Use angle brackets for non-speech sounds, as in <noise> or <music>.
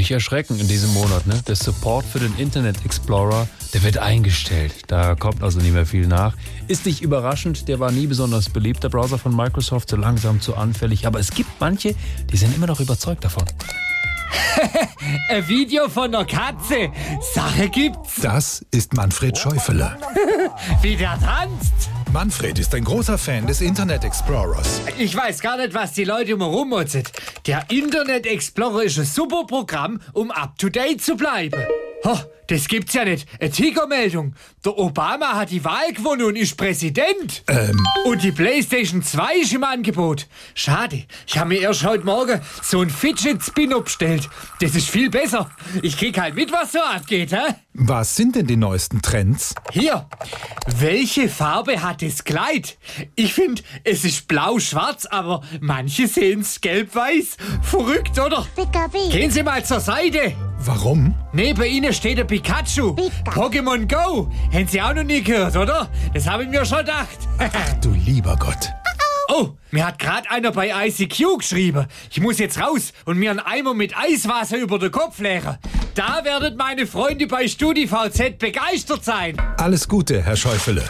nicht erschrecken in diesem Monat. Ne? Der Support für den Internet Explorer, der wird eingestellt. Da kommt also nicht mehr viel nach. Ist nicht überraschend, der war nie besonders beliebt, der Browser von Microsoft, so langsam zu anfällig. Aber es gibt manche, die sind immer noch überzeugt davon. <laughs> Ein Video von einer Katze. Sache gibt's. Das ist Manfred Schäufele. <laughs> Wie der tanzt. Manfred ist ein großer Fan des Internet Explorers. Ich weiß gar nicht, was die Leute immer rummotzen. Der Internet Explorer ist ein super Programm, um up to date zu bleiben. Ho, das gibt's ja nicht. Eine Tigermeldung. Der Obama hat die Wahl gewonnen und ist Präsident. Ähm, Und die PlayStation 2 ist im Angebot. Schade, ich habe mir erst heute Morgen so ein Fidget Spinner bestellt. Das ist viel besser. Ich krieg halt mit, was so abgeht, hä? was sind denn die neuesten Trends? Hier, welche Farbe hat das Kleid? Ich finde, es ist blau-schwarz, aber manche sehen's gelb-weiß. Verrückt, oder? Gehen Sie mal zur Seite. Warum? Neben Ihnen steht der Pikachu. Pokémon Go. Haben Sie auch noch nie gehört, oder? Das habe ich mir schon gedacht. Du lieber Gott. Oh, mir hat gerade einer bei ICQ geschrieben. Ich muss jetzt raus und mir einen Eimer mit Eiswasser über den Kopf leeren. Da werdet meine Freunde bei StudiVZ begeistert sein. Alles Gute, Herr Schäufele.